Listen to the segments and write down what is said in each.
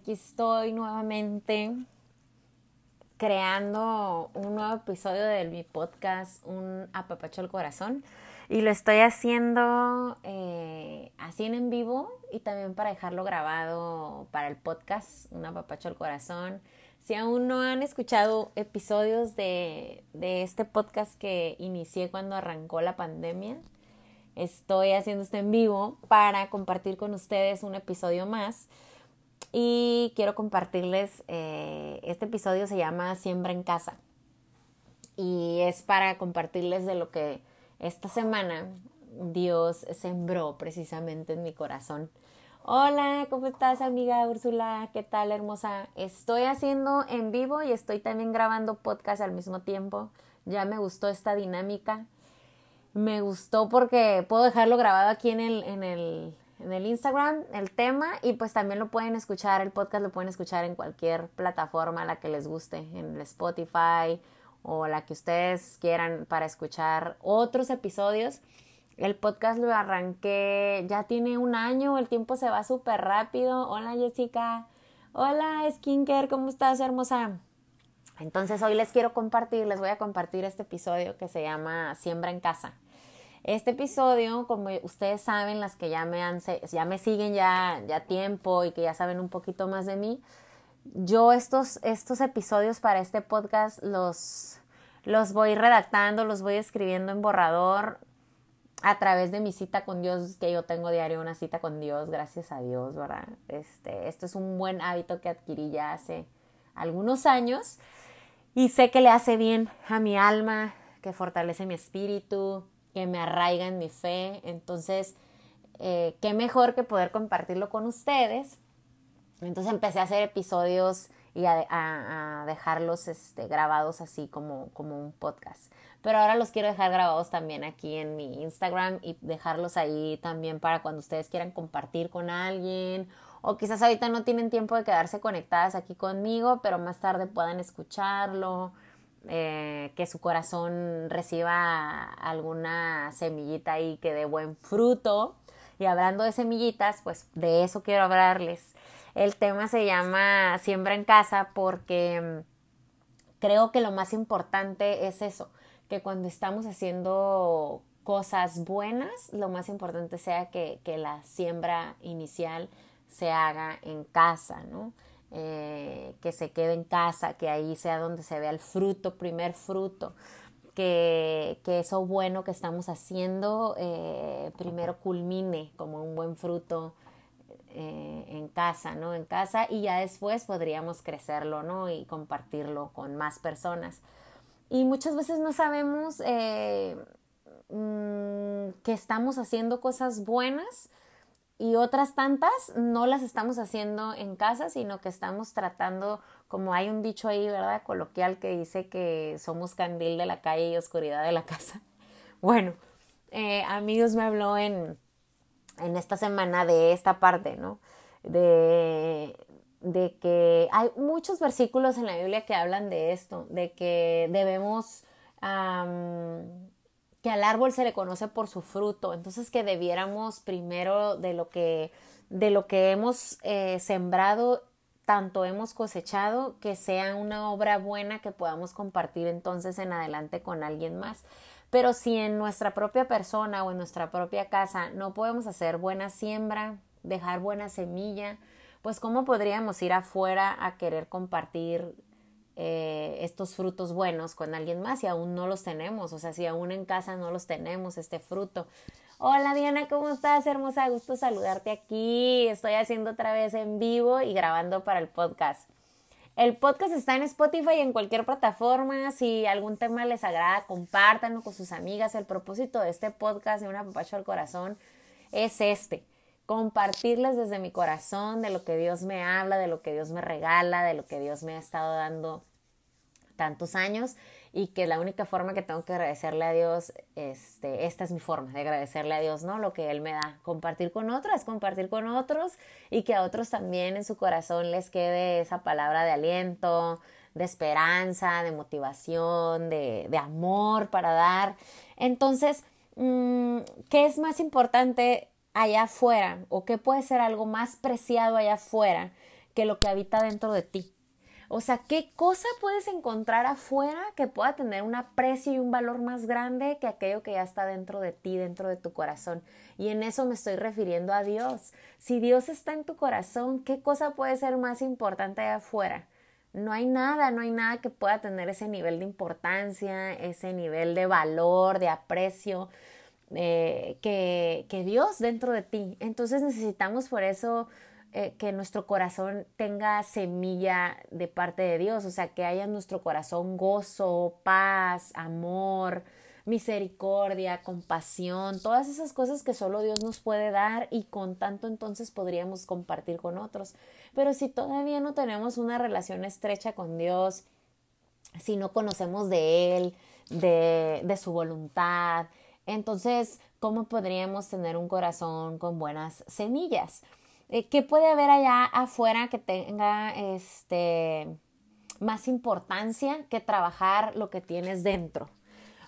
aquí estoy nuevamente creando un nuevo episodio de mi podcast, Un Apapacho al Corazón. Y lo estoy haciendo eh, así en vivo y también para dejarlo grabado para el podcast, Un Apapacho al Corazón. Si aún no han escuchado episodios de, de este podcast que inicié cuando arrancó la pandemia, estoy haciendo esto en vivo para compartir con ustedes un episodio más. Y quiero compartirles, eh, este episodio se llama Siembra en casa. Y es para compartirles de lo que esta semana Dios sembró precisamente en mi corazón. Hola, ¿cómo estás amiga Úrsula? ¿Qué tal hermosa? Estoy haciendo en vivo y estoy también grabando podcast al mismo tiempo. Ya me gustó esta dinámica. Me gustó porque puedo dejarlo grabado aquí en el, en el, en el Instagram, el tema, y pues también lo pueden escuchar, el podcast lo pueden escuchar en cualquier plataforma la que les guste, en el Spotify o la que ustedes quieran para escuchar otros episodios. El podcast lo arranqué, ya tiene un año, el tiempo se va súper rápido. Hola Jessica, hola Skinker, ¿cómo estás hermosa? Entonces hoy les quiero compartir, les voy a compartir este episodio que se llama Siembra en casa. Este episodio, como ustedes saben, las que ya me, han, ya me siguen ya, ya tiempo y que ya saben un poquito más de mí, yo estos, estos episodios para este podcast los, los voy redactando, los voy escribiendo en borrador a través de mi cita con Dios, que yo tengo diario una cita con Dios, gracias a Dios, ¿verdad? Este, esto es un buen hábito que adquirí ya hace algunos años y sé que le hace bien a mi alma, que fortalece mi espíritu, que me arraiga en mi fe. Entonces, eh, qué mejor que poder compartirlo con ustedes entonces empecé a hacer episodios y a, dejarlos este, grabados así como, como un podcast. Pero ahora los quiero dejar grabados también aquí en mi Instagram y dejarlos ahí también para cuando ustedes quieran compartir con alguien o quizás ahorita no tienen tiempo de quedarse conectadas aquí conmigo, pero más tarde puedan escucharlo, eh, que su corazón reciba alguna semillita ahí que dé buen fruto. Y hablando de semillitas, pues de eso quiero hablarles. El tema se llama Siembra en casa porque mm, creo que lo más importante es eso, que cuando estamos haciendo cosas buenas, lo más importante sea que, la siembra inicial se haga en casa, ¿no? Eh, que se quede en casa, que ahí sea donde se vea el fruto, primer fruto, que, eso bueno que estamos haciendo eh, primero culmine como un buen fruto eh, en casa, ¿no? En casa y ya después podríamos crecerlo, ¿no? Y compartirlo con más personas. Y muchas veces no sabemos mm, que estamos haciendo cosas buenas y otras tantas no las estamos haciendo en casa, sino que estamos tratando, como hay un dicho ahí, ¿verdad? Coloquial que dice que somos candil de la calle y oscuridad de la casa. Bueno, eh, amigos me habló en, en esta semana de esta parte, ¿no? De, de que hay muchos versículos en la Biblia que hablan de esto, de que debemos, que al árbol se le conoce por su fruto, entonces que debiéramos primero de lo que, de lo que hemos eh, sembrado, tanto hemos cosechado, que sea una obra buena que podamos compartir entonces en adelante con alguien más. Pero si en nuestra propia persona o en nuestra propia casa no podemos hacer buena siembra, dejar buena semilla, pues cómo podríamos ir afuera a querer compartir eh, estos frutos buenos con alguien más si aún no los tenemos, o sea, si aún en casa no los tenemos, este fruto. Hola Diana, ¿cómo estás? Hermosa, gusto saludarte aquí. Estoy haciendo otra vez en vivo y grabando para el podcast. El podcast está en Spotify y en cualquier plataforma. Si algún tema les agrada, compártanlo con sus amigas. El propósito de este podcast de una papacho al corazón es este. Compartirles desde mi corazón de lo que Dios me habla, de lo que Dios me regala, de lo que Dios me ha estado dando tantos años y que la única forma que tengo que agradecerle a Dios, este, esta es mi forma de agradecerle a Dios, ¿no? Lo que Él me da, compartir con otras, compartir con otros y que a otros también en su corazón les quede esa palabra de aliento, de esperanza, de motivación, de, de amor para dar. Entonces, mm, ¿qué es más importante allá afuera o qué puede ser algo más preciado allá afuera que lo que habita dentro de ti? O sea, ¿qué cosa puedes encontrar afuera que pueda tener un aprecio y un valor más grande que aquello que ya está dentro de ti, dentro de tu corazón? Y en eso me estoy refiriendo a Dios. Si Dios está en tu corazón, ¿qué cosa puede ser más importante allá afuera? No hay nada, no hay nada que pueda tener ese nivel de importancia, ese nivel de valor, de aprecio eh, que, que Dios dentro de ti. Entonces necesitamos por eso eh, que nuestro corazón tenga semilla de parte de Dios, o sea, que haya en nuestro corazón gozo, paz, amor, misericordia, compasión, todas esas cosas que solo Dios nos puede dar y con tanto entonces podríamos compartir con otros. Pero si todavía no tenemos una relación estrecha con Dios, si no conocemos de Él, de, de su voluntad, entonces, ¿cómo podríamos tener un corazón con buenas semillas? Eh, ¿Qué puede haber allá afuera que tenga este, más importancia que trabajar lo que tienes dentro?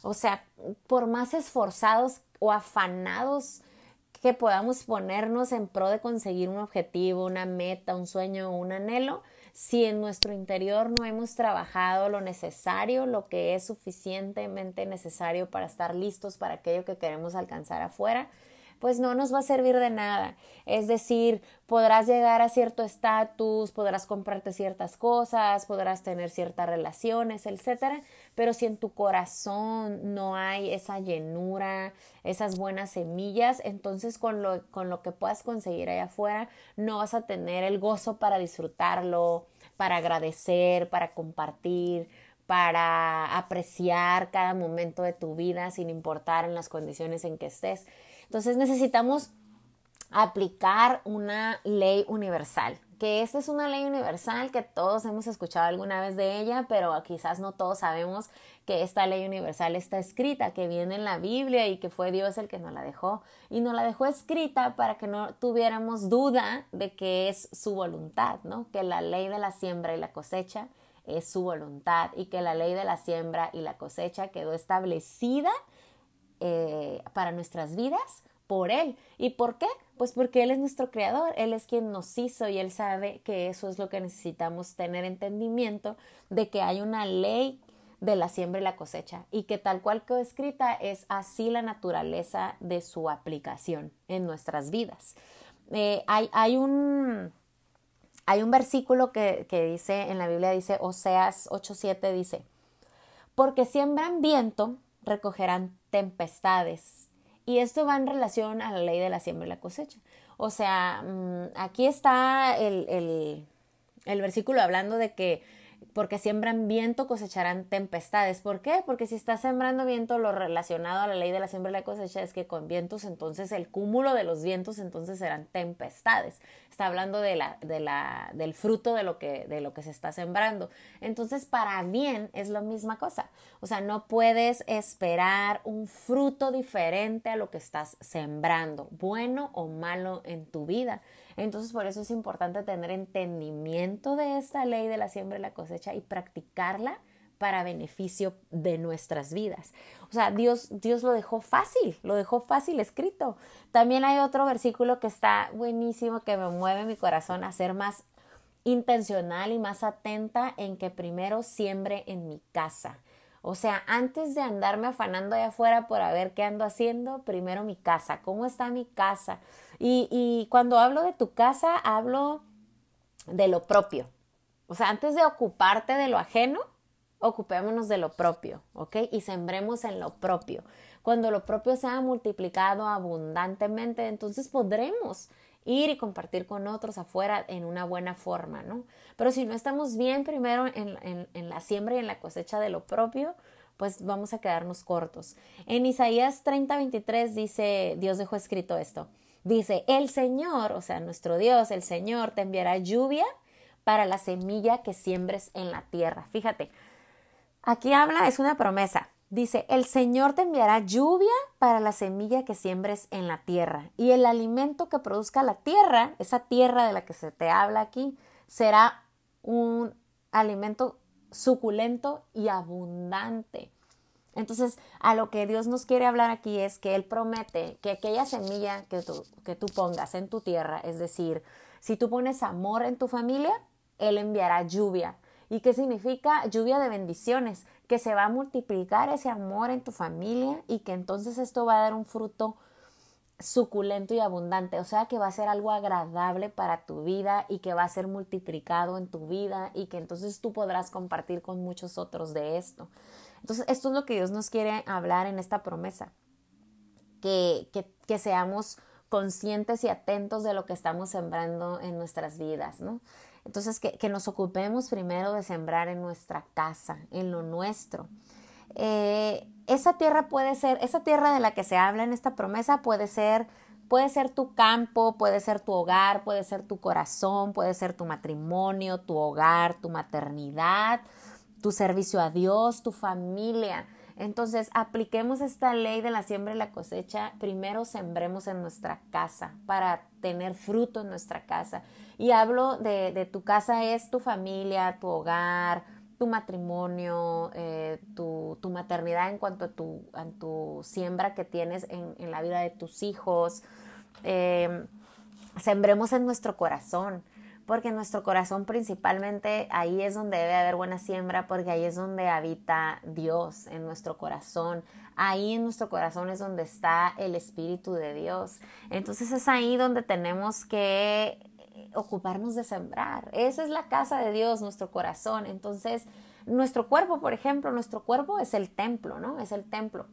O sea, por más esforzados o afanados que podamos ponernos en pro de conseguir un objetivo, una meta, un sueño un anhelo, si en nuestro interior no hemos trabajado lo necesario, lo que es suficientemente necesario para estar listos para aquello que queremos alcanzar afuera, pues no nos va a servir de nada. Es decir, podrás llegar a cierto estatus, podrás comprarte ciertas cosas, podrás tener ciertas relaciones, etcétera, pero si en tu corazón no hay esa llenura, esas buenas semillas, entonces con lo, con lo que puedas conseguir allá afuera, no vas a tener el gozo para disfrutarlo, para agradecer, para compartir, para apreciar cada momento de tu vida sin importar en las condiciones en que estés. Entonces necesitamos aplicar una ley universal, que esta es una ley universal que todos hemos escuchado alguna vez de ella, pero quizás no todos sabemos que esta ley universal está escrita, que viene en la Biblia y que fue Dios el que nos la dejó. Y nos la dejó escrita para que no tuviéramos duda de que es su voluntad, ¿no? Que la ley de la siembra y la cosecha es su voluntad y que la ley de la siembra y la cosecha quedó establecida eh, para nuestras vidas por Él. ¿Y por qué? Pues porque Él es nuestro creador, Él es quien nos hizo y Él sabe que eso es lo que necesitamos tener entendimiento de que hay una ley de la siembra y la cosecha y que tal cual quedó escrita es así la naturaleza de su aplicación en nuestras vidas. Eh, hay, hay, un, hay un versículo que, que dice en la Biblia, dice Oseas 8:7, dice, porque siembran viento, recogerán tempestades. Y esto va en relación a la ley de la siembra y la cosecha. O sea, mm, aquí está el, el, el versículo hablando de que porque siembran viento cosecharán tempestades. ¿Por qué? Porque si está sembrando viento, lo relacionado a la ley de la siembra y la cosecha es que con vientos, entonces el cúmulo de los vientos entonces serán tempestades. Está hablando de la, de la, del fruto de lo, que, de lo que se está sembrando. Entonces, para bien es la misma cosa. O sea, no puedes esperar un fruto diferente a lo que estás sembrando, bueno o malo en tu vida. Entonces por eso es importante tener entendimiento de esta ley de la siembra y la cosecha y practicarla para beneficio de nuestras vidas. O sea, Dios, Dios lo dejó fácil, lo dejó fácil escrito. También hay otro versículo que está buenísimo, que me mueve mi corazón a ser más intencional y más atenta en que primero siembre en mi casa. O sea, antes de andarme afanando allá afuera por a ver qué ando haciendo, primero mi casa, cómo está mi casa, y, cuando hablo de tu casa, hablo de lo propio. O sea, antes de ocuparte de lo ajeno, ocupémonos de lo propio, ¿ok? Y sembremos en lo propio. Cuando lo propio sea multiplicado abundantemente, entonces podremos ir y compartir con otros afuera en una buena forma, ¿no? Pero si no estamos bien primero en, en, la siembra y en la cosecha de lo propio, pues vamos a quedarnos cortos. En Isaías 30, 23 dice, Dios dejó escrito esto. Dice, el Señor, o sea, nuestro Dios, el Señor te enviará lluvia para la semilla que siembres en la tierra. Fíjate, aquí habla, es una promesa. Dice, el Señor te enviará lluvia para la semilla que siembres en la tierra. Y el alimento que produzca la tierra, esa tierra de la que se te habla aquí, será un alimento suculento y abundante. Entonces, a lo que Dios nos quiere hablar aquí es que Él promete que aquella semilla que tú, que tú pongas en tu tierra, es decir, si tú pones amor en tu familia, Él enviará lluvia. ¿Y qué significa? Lluvia de bendiciones, que se va a multiplicar ese amor en tu familia y que entonces esto va a dar un fruto suculento y abundante, o sea que va a ser algo agradable para tu vida y que va a ser multiplicado en tu vida y que entonces tú podrás compartir con muchos otros de esto. Entonces, esto es lo que Dios nos quiere hablar en esta promesa, que, que, seamos conscientes y atentos de lo que estamos sembrando en nuestras vidas, ¿no? Entonces, que, que nos ocupemos primero de sembrar en nuestra casa, en lo nuestro. Eh, esa tierra puede ser, esa tierra de la que se habla en esta promesa puede ser, puede ser tu campo, puede ser tu hogar, puede ser tu corazón, puede ser tu matrimonio, tu hogar, tu maternidad, tu servicio a Dios, tu familia. Entonces, apliquemos esta ley de la siembra y la cosecha. Primero sembremos en nuestra casa para tener fruto en nuestra casa. Y hablo de, tu casa es tu familia, tu hogar, tu matrimonio, eh, tu, maternidad en cuanto a tu, a tu siembra que tienes en, la vida de tus hijos. Eh, sembremos en nuestro corazón, porque nuestro corazón principalmente ahí es donde debe haber buena siembra, porque ahí es donde habita Dios, en nuestro corazón. Ahí en nuestro corazón es donde está el Espíritu de Dios. Entonces es ahí donde tenemos que ocuparnos de sembrar. Esa es la casa de Dios, nuestro corazón. Entonces, nuestro cuerpo, por ejemplo, nuestro cuerpo es el templo, ¿no? Es el templo.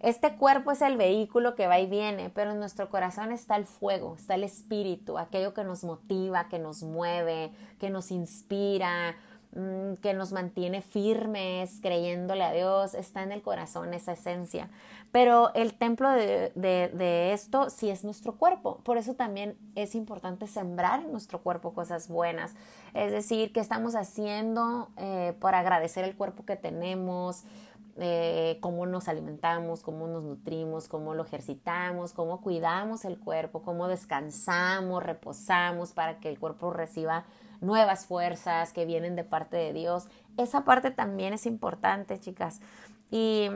Este cuerpo es el vehículo que va y viene, pero en nuestro corazón está el fuego, está el espíritu, aquello que nos motiva, que nos mueve, que nos inspira, Mm, que nos mantiene firmes, creyéndole a Dios, está en el corazón esa esencia. Pero el templo de, de, esto sí es nuestro cuerpo. Por eso también es importante sembrar en nuestro cuerpo cosas buenas. Es decir, que estamos haciendo eh, por agradecer el cuerpo que tenemos, eh, cómo nos alimentamos, cómo nos nutrimos, cómo lo ejercitamos, cómo cuidamos el cuerpo, cómo descansamos, reposamos para que el cuerpo reciba nuevas fuerzas que vienen de parte de Dios. Esa parte también es importante, chicas. Y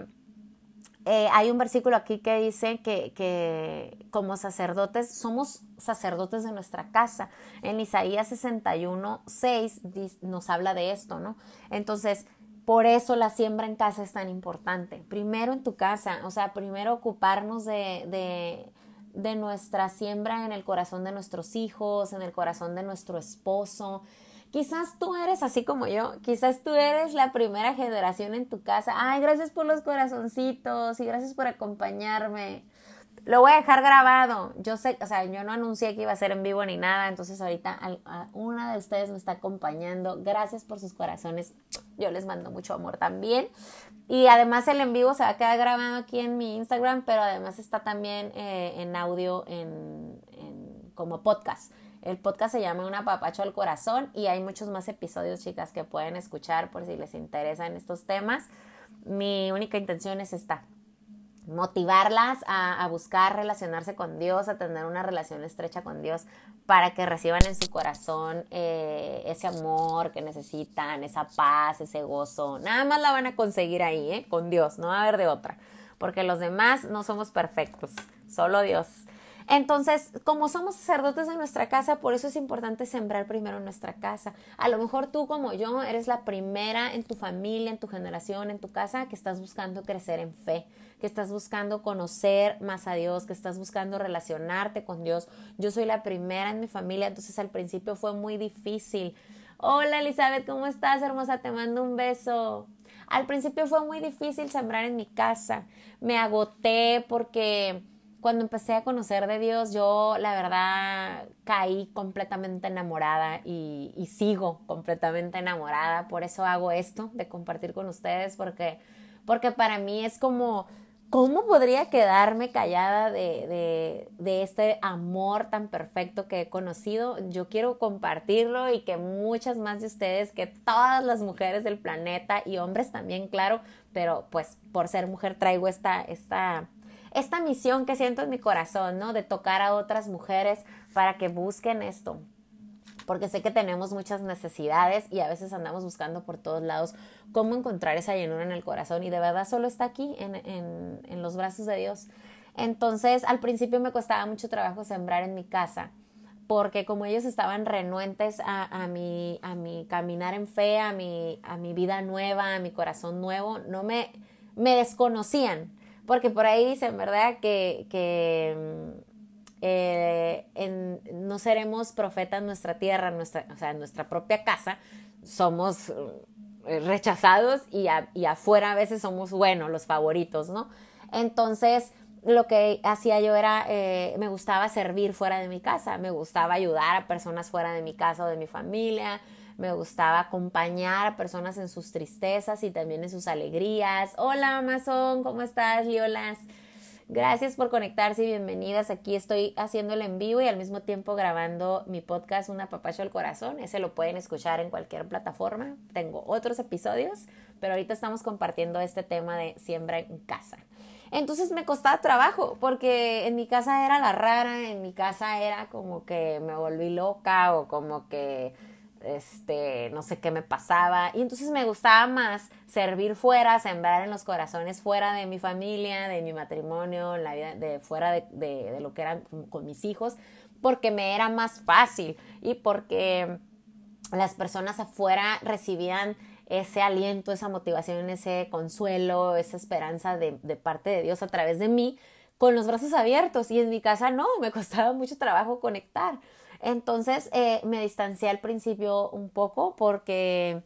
eh, hay un versículo aquí que dice que, que, como sacerdotes, somos sacerdotes de nuestra casa. En Isaías 61, 6 nos habla de esto, ¿no? Entonces, por eso la siembra en casa es tan importante. Primero en tu casa, o sea, primero ocuparnos de, de nuestra siembra en el corazón de nuestros hijos, en el corazón de nuestro esposo. Quizás tú eres así como yo, quizás tú eres la primera generación en tu casa. Ay, gracias por los corazoncitos y gracias por acompañarme. Lo voy a dejar grabado. Yo sé, o sea, yo no anuncié que iba a ser en vivo ni nada, entonces ahorita una de ustedes me está acompañando. Gracias por sus corazones. Yo les mando mucho amor también. Y además el en vivo se va a quedar grabado aquí en mi Instagram, pero además está también eh, en audio en, como podcast. El podcast se llama Una papacho al corazón y hay muchos más episodios, chicas, que pueden escuchar por si les interesan estos temas. Mi única intención es esta, motivarlas a, buscar relacionarse con Dios, a tener una relación estrecha con Dios, para que reciban en su corazón eh, ese amor que necesitan, esa paz, ese gozo. Nada más la van a conseguir ahí, ¿eh? con Dios, no va a haber de otra, porque los demás no somos perfectos, solo Dios. Entonces, como somos sacerdotes de nuestra casa, por eso es importante sembrar primero en nuestra casa. A lo mejor tú como yo eres la primera en tu familia, en tu generación, en tu casa que estás buscando crecer en fe, que estás buscando conocer más a Dios, que estás buscando relacionarte con Dios. Yo soy la primera en mi familia, entonces al principio fue muy difícil. Hola Elizabeth, ¿cómo estás, hermosa? Te mando un beso. Al principio fue muy difícil sembrar en mi casa. Me agoté porque cuando empecé a conocer de Dios, yo la verdad caí completamente enamorada y, sigo completamente enamorada. Por eso hago esto de compartir con ustedes, porque, porque para mí es como, ¿cómo podría quedarme callada de, de, este amor tan perfecto que he conocido? Yo quiero compartirlo y que muchas más de ustedes, que todas las mujeres del planeta y hombres también, claro, pero pues por ser mujer traigo esta, esta esta misión que siento en mi corazón, ¿no? De tocar a otras mujeres para que busquen esto, porque sé que tenemos muchas necesidades y a veces andamos buscando por todos lados cómo encontrar esa llenura en el corazón y de verdad solo está aquí, en, en, los brazos de Dios. Entonces, al principio me costaba mucho trabajo sembrar en mi casa, porque como ellos estaban renuentes a, a, mi, a mi caminar en fe, a mi, a mi vida nueva, a mi corazón nuevo, no me, me desconocían, porque por ahí dicen, ¿verdad? Que, que eh, en, no seremos profetas en nuestra tierra, nuestra, o sea, en nuestra propia casa, somos eh, rechazados y, afuera a veces somos, bueno, los favoritos, ¿no? Entonces, lo que hacía yo era, eh, me gustaba servir fuera de mi casa, me gustaba ayudar a personas fuera de mi casa o de mi familia, me gustaba acompañar a personas en sus tristezas y también en sus alegrías. Hola Amazon, ¿cómo estás, Liolas? Gracias por conectarse y bienvenidas. Aquí estoy haciendo el en vivo y al mismo tiempo grabando mi podcast Una papacho al corazón. Ese lo pueden escuchar en cualquier plataforma. Tengo otros episodios, pero ahorita estamos compartiendo este tema de siembra en casa. Entonces me costaba trabajo porque en mi casa era la rara, en mi casa era como que me volví loca o como que este, no sé qué me pasaba. Y entonces me gustaba más servir fuera, sembrar en los corazones fuera de mi familia, de mi matrimonio, de fuera de, de, lo que eran con mis hijos, porque me era más fácil y porque las personas afuera recibían ese aliento, esa motivación, ese consuelo, esa esperanza de, de, parte de Dios a través de mí, con los brazos abiertos. Y en mi casa no, me costaba mucho trabajo conectar. Entonces eh, me distancié al principio un poco porque,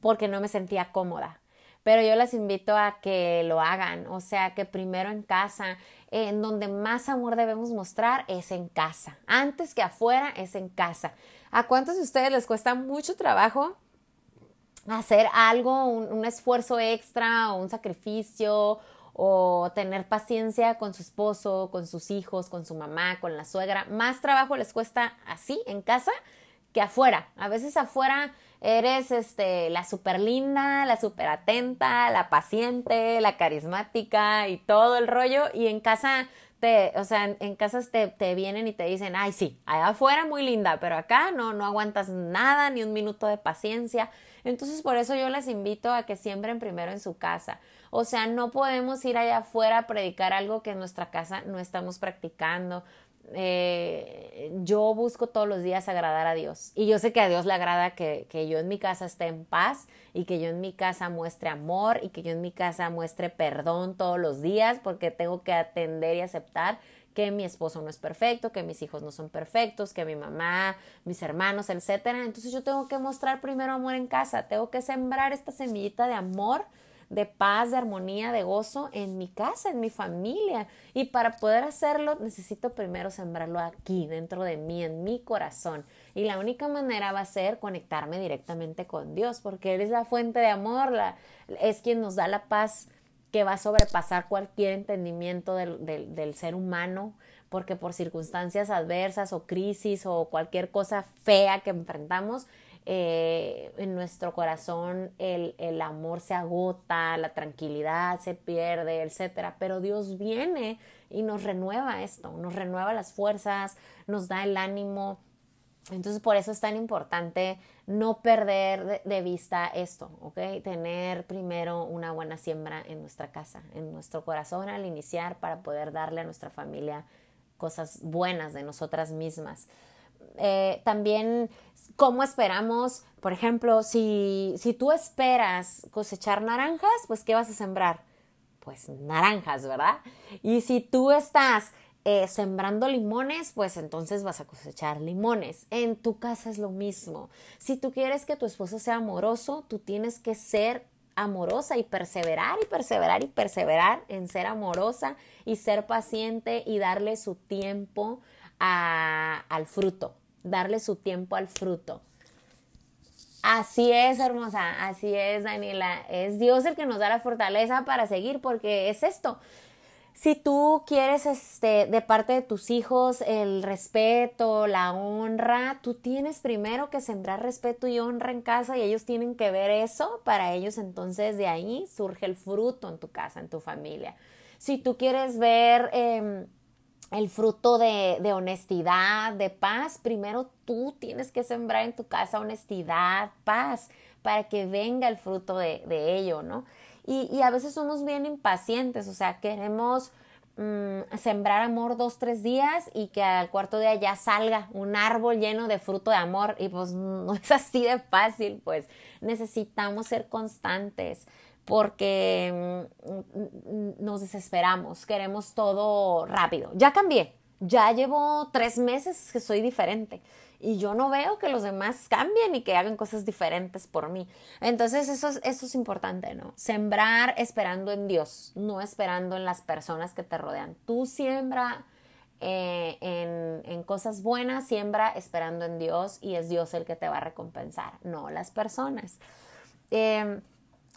porque no me sentía cómoda. Pero yo les invito a que lo hagan, o sea, que primero en casa, en donde más amor debemos mostrar es en casa. Antes que afuera es en casa. ¿A cuántos de ustedes les cuesta mucho trabajo hacer algo, un esfuerzo extra o un sacrificio o tener paciencia con su esposo, con sus hijos, con su mamá, con la suegra. Más trabajo les cuesta así en casa que afuera. A veces afuera eres este, la super linda, la super atenta, la paciente, la carismática y todo el rollo. Y en casa te, o sea, en, casas te, te, vienen y te dicen, ay, sí, allá afuera muy linda, pero acá no, no aguantas nada, ni un minuto de paciencia. Entonces, por eso yo les invito a que siembren primero en su casa. O sea, no podemos ir allá afuera a predicar algo que en nuestra casa no estamos practicando. Eh, yo busco todos los días agradar a Dios y yo sé que a Dios le agrada que, que, yo en mi casa esté en paz y que yo en mi casa muestre amor y que yo en mi casa muestre perdón todos los días porque tengo que atender y aceptar que mi esposo no es perfecto, que mis hijos no son perfectos, que mi mamá, mis hermanos, etcétera. Entonces yo tengo que mostrar primero amor en casa, tengo que sembrar esta semillita de amor de paz, de armonía, de gozo en mi casa, en mi familia. Y para poder hacerlo necesito primero sembrarlo aquí, dentro de mí, en mi corazón. Y la única manera va a ser conectarme directamente con Dios, porque Él es la fuente de amor, es quien nos da la paz que va a sobrepasar cualquier entendimiento del, del, del ser humano porque por circunstancias adversas o crisis o cualquier cosa fea que enfrentamos, eh, en nuestro corazón el, el, amor se agota, la tranquilidad se pierde, etcétera. Pero Dios viene y nos renueva esto, nos renueva las fuerzas, nos da el ánimo. Entonces por eso es tan importante no perder de, vista esto, ¿ok? Tener primero una buena siembra en nuestra casa, en nuestro corazón al iniciar para poder darle a nuestra familia cosas buenas de nosotras mismas. Eh, también cómo esperamos, por ejemplo, si, si tú esperas cosechar naranjas, pues ¿qué vas a sembrar? Pues naranjas, ¿verdad? Y si tú estás eh, sembrando limones, pues entonces vas a cosechar limones. En tu casa es lo mismo. Si tú quieres que tu esposo sea amoroso, tú tienes que ser amorosa y perseverar y perseverar y perseverar en ser amorosa y ser paciente y darle su tiempo a, al fruto, darle su tiempo al fruto. Así es, hermosa, así es, Daniela. Es Dios el que nos da la fortaleza para seguir, porque es esto. Si tú quieres este, de parte de tus hijos el respeto, la honra, tú tienes primero que sembrar respeto y honra en casa y ellos tienen que ver eso para ellos entonces de ahí surge el fruto en tu casa, en tu familia. Si tú quieres ver eh, el fruto de, honestidad, de paz, primero tú tienes que sembrar en tu casa honestidad, paz, para que venga el fruto de, ello, ¿no? Y, y, a veces somos bien impacientes, o sea, queremos mm, sembrar amor dos, tres días y que al cuarto día ya salga un árbol lleno de fruto de amor y pues no es así de fácil, pues necesitamos ser constantes porque mm, nos desesperamos, queremos todo rápido. Ya cambié, ya llevo tres meses que soy diferente y yo no veo que los demás cambien y que hagan cosas diferentes por mí. Entonces eso es, eso es importante, ¿no? Sembrar esperando en Dios, no esperando en las personas que te rodean. Tú siembra eh, en, en, cosas buenas, siembra esperando en Dios y es Dios el que te va a recompensar, no las personas. Eh,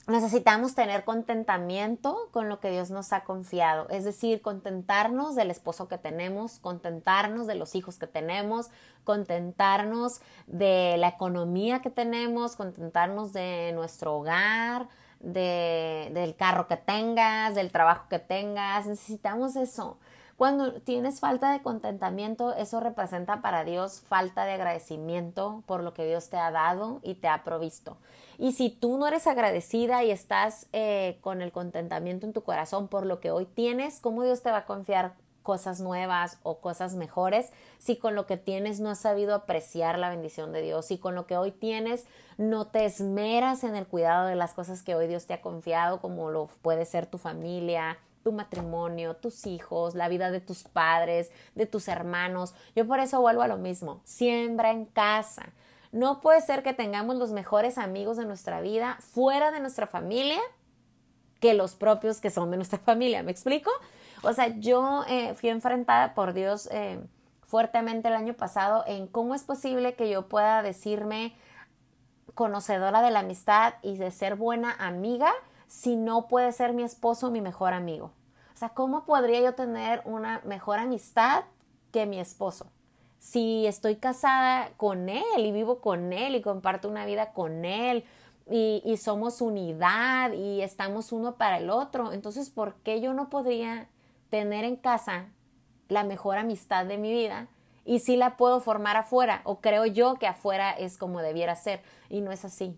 necesitamos tener contentamiento con lo que Dios nos ha confiado, es decir, contentarnos del esposo que tenemos, contentarnos de los hijos que tenemos, contentarnos de la economía que tenemos, contentarnos de nuestro hogar, de, del carro que tengas, del trabajo que tengas, necesitamos eso. Cuando tienes falta de contentamiento, eso representa para Dios falta de agradecimiento por lo que Dios te ha dado y te ha provisto. Y si tú no eres agradecida y estás eh, con el contentamiento en tu corazón por lo que hoy tienes, ¿cómo Dios te va a confiar cosas nuevas o cosas mejores si con lo que tienes no has sabido apreciar la bendición de Dios, si con lo que hoy tienes no te esmeras en el cuidado de las cosas que hoy Dios te ha confiado, como lo puede ser tu familia, tu matrimonio, tus hijos, la vida de tus padres, de tus hermanos. Yo por eso vuelvo a lo mismo, siembra en casa. No puede ser que tengamos los mejores amigos de nuestra vida fuera de nuestra familia que los propios que son de nuestra familia. ¿Me explico? O sea, yo eh, fui enfrentada por Dios eh, fuertemente el año pasado en cómo es posible que yo pueda decirme conocedora de la amistad y de ser buena amiga si no puede ser mi esposo mi mejor amigo. O sea, ¿cómo podría yo tener una mejor amistad que mi esposo? si estoy casada con él y vivo con él y comparto una vida con él y, somos unidad y estamos uno para el otro, entonces, ¿por qué yo no podría tener en casa la mejor amistad de mi vida? Y si la puedo formar afuera, o creo yo que afuera es como debiera ser, y no es así.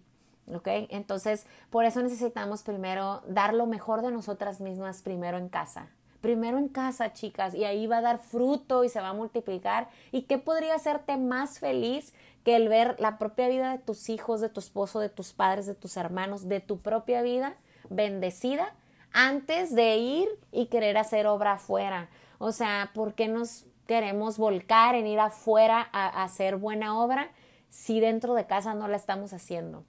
¿Ok? Entonces, por eso necesitamos primero dar lo mejor de nosotras mismas primero en casa, primero en casa, chicas, y ahí va a dar fruto y se va a multiplicar. ¿Y qué podría hacerte más feliz que el ver la propia vida de tus hijos, de tu esposo, de tus padres, de tus hermanos, de tu propia vida bendecida antes de ir y querer hacer obra afuera? O sea, ¿por qué nos queremos volcar en ir afuera a, hacer buena obra si dentro de casa no la estamos haciendo?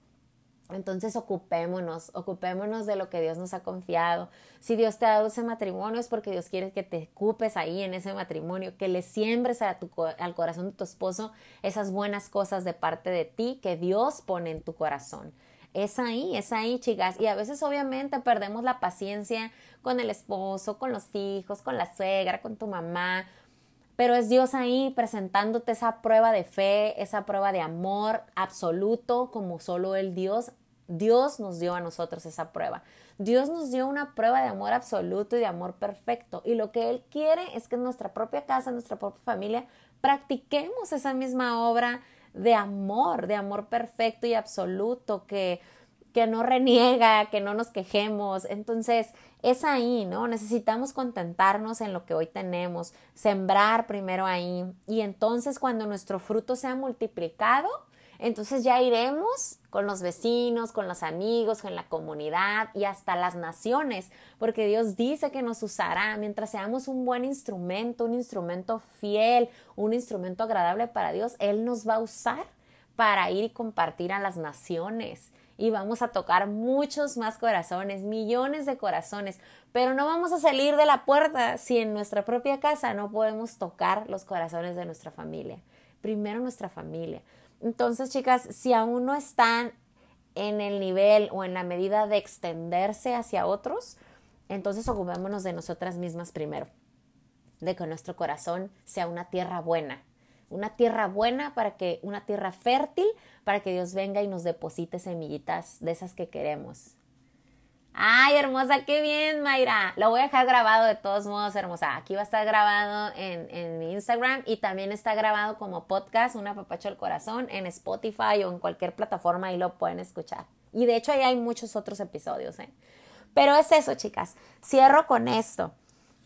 Entonces ocupémonos, ocupémonos de lo que Dios nos ha confiado. Si Dios te ha dado ese matrimonio es porque Dios quiere que te ocupes ahí en ese matrimonio, que le siembres al corazón de tu esposo esas buenas cosas de parte de ti que Dios pone en tu corazón. Es ahí, es ahí, chicas. Y a veces obviamente perdemos la paciencia con el esposo, con los hijos, con la suegra, con tu mamá. Pero es Dios ahí presentándote esa prueba de fe, esa prueba de amor absoluto, como solo el Dios Dios nos dio a nosotros esa prueba. Dios nos dio una prueba de amor absoluto y de amor perfecto. Y lo que Él quiere es que en nuestra propia casa, en nuestra propia familia, practiquemos esa misma obra de amor, de amor perfecto y absoluto, que, que no reniega, que no nos quejemos. Entonces, es ahí, ¿no? Necesitamos contentarnos en lo que hoy tenemos, sembrar primero ahí. Y entonces cuando nuestro fruto sea multiplicado, entonces ya iremos con los vecinos, con los amigos, con la comunidad y hasta las naciones, porque Dios dice que nos usará mientras seamos un buen instrumento, un instrumento fiel, un instrumento agradable para Dios, Él nos va a usar para ir y compartir a las naciones. Y vamos a tocar muchos más corazones, millones de corazones, pero no vamos a salir de la puerta si en nuestra propia casa no podemos tocar los corazones de nuestra familia. Primero nuestra familia. Entonces, chicas, si aún no están en el nivel o en la medida de extenderse hacia otros, entonces ocupémonos de nosotras mismas primero, de que nuestro corazón sea una tierra buena, una tierra buena para que, una tierra fértil para que Dios venga y nos deposite semillitas de esas que queremos. Ay, hermosa, qué bien, Mayra. Lo voy a dejar grabado de todos modos, hermosa. Aquí va a estar grabado en, en mi Instagram y también está grabado como podcast, una papacho al corazón, en Spotify o en cualquier plataforma y lo pueden escuchar. Y de hecho ahí hay muchos otros episodios, ¿eh? Pero es eso, chicas. Cierro con esto.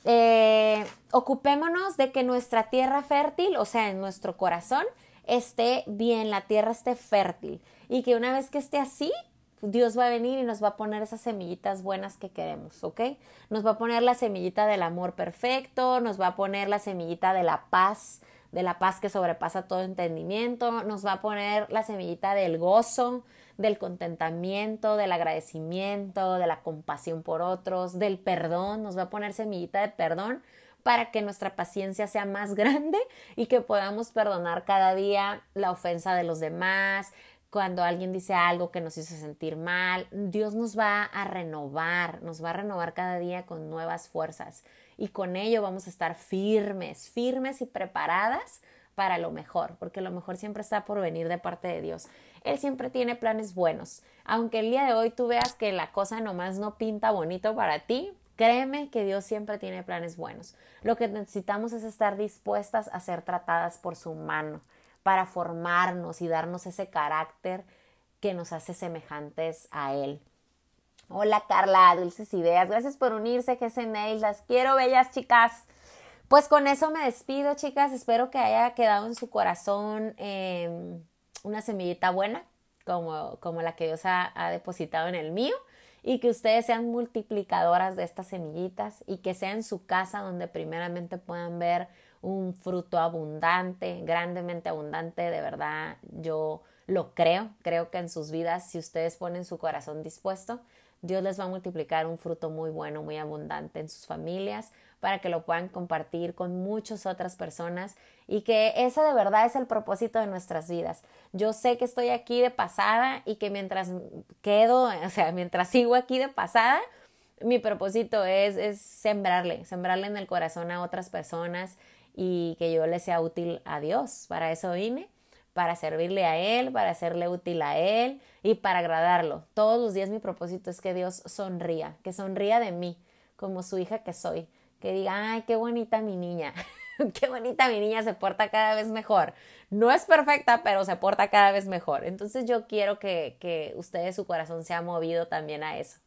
Eh, ocupémonos de que nuestra tierra fértil, o sea, en nuestro corazón, esté bien, la tierra esté fértil. Y que una vez que esté así, Dios va a venir y nos va a poner esas semillitas buenas que queremos, ¿ok? Nos va a poner la semillita del amor perfecto, nos va a poner la semillita de la paz, de la paz que sobrepasa todo entendimiento, nos va a poner la semillita del gozo, del contentamiento, del agradecimiento, de la compasión por otros, del perdón, nos va a poner semillita de perdón para que nuestra paciencia sea más grande y que podamos perdonar cada día la ofensa de los demás, cuando alguien dice algo que nos hizo sentir mal, Dios nos va a renovar, nos va a renovar cada día con nuevas fuerzas y con ello vamos a estar firmes, firmes y preparadas para lo mejor, porque lo mejor siempre está por venir de parte de Dios. Él siempre tiene planes buenos. Aunque el día de hoy tú veas que la cosa nomás no pinta bonito para ti, créeme que Dios siempre tiene planes buenos. Lo que necesitamos es estar dispuestas a ser tratadas por su mano para formarnos y darnos ese carácter que nos hace semejantes a Él. Hola Carla, dulces ideas. Gracias por unirse, Nail. Las quiero, bellas chicas. Pues con eso me despido, chicas. Espero que haya quedado en su corazón em, una semillita buena, como, como la que Dios ha depositado en el mío y que ustedes sean multiplicadoras de estas semillitas y que sea en su casa donde primeramente puedan ver un fruto abundante, grandemente abundante, de verdad yo lo creo, creo que en sus vidas, si ustedes ponen su corazón dispuesto, Dios les va a multiplicar un fruto muy bueno, muy abundante en sus familias, para que lo puedan compartir con muchas otras personas y que ese de verdad es el propósito de nuestras vidas. Yo sé que estoy aquí de pasada y que mientras quedo, o sea, mientras sigo aquí de pasada, mi propósito es, es sembrarle, sembrarle en el corazón a otras personas y que yo le sea útil a Dios. Para eso vine, para servirle a Él, para hacerle útil a Él y para agradarlo. Todos los días mi propósito es que Dios sonría, que sonría de mí como su hija que soy, que diga, ay, qué bonita mi niña, qué bonita mi niña se porta cada vez mejor. No es perfecta, pero se porta cada vez mejor. Entonces yo quiero que, que ustedes, su corazón se ha movido también a eso.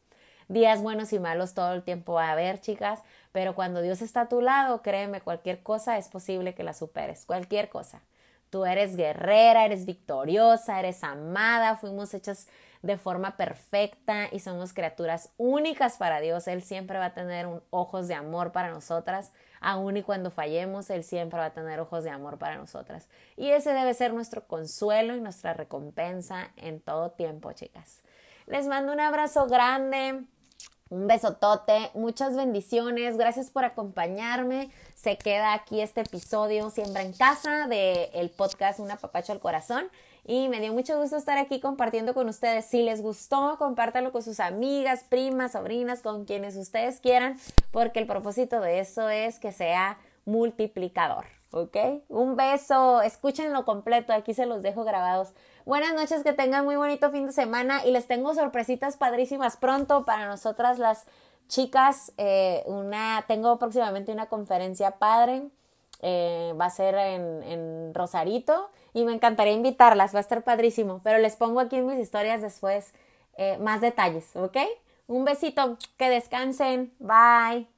Días buenos y malos todo el tiempo va a haber, chicas, pero cuando Dios está a tu lado, créeme, cualquier cosa es posible que la superes, cualquier cosa. Tú eres guerrera, eres victoriosa, eres amada, fuimos hechas de forma perfecta y somos criaturas únicas para Dios. Él siempre va a tener ojos de amor para nosotras, aun y cuando fallemos, Él siempre va a tener ojos de amor para nosotras. Y ese debe ser nuestro consuelo y nuestra recompensa en todo tiempo, chicas. Les mando un abrazo grande. Un besotote, muchas bendiciones, gracias por acompañarme. Se queda aquí este episodio Siembra en Casa del el podcast Una Papacho al Corazón y me dio mucho gusto estar aquí compartiendo con ustedes. Si les gustó, compártalo con sus amigas, primas, sobrinas, con quienes ustedes quieran, porque el propósito de eso es que sea multiplicador, ¿ok? Un beso, escúchenlo completo, aquí se los dejo grabados. Buenas noches, que tengan muy bonito fin de semana y les tengo sorpresitas padrísimas pronto para nosotras las chicas. Eh, una, tengo próximamente una conferencia padre, eh, va a ser en, Rosarito y me encantaría invitarlas, va a estar padrísimo, pero les pongo aquí en mis historias después eh, más detalles, ¿ok? Un besito, que descansen, bye.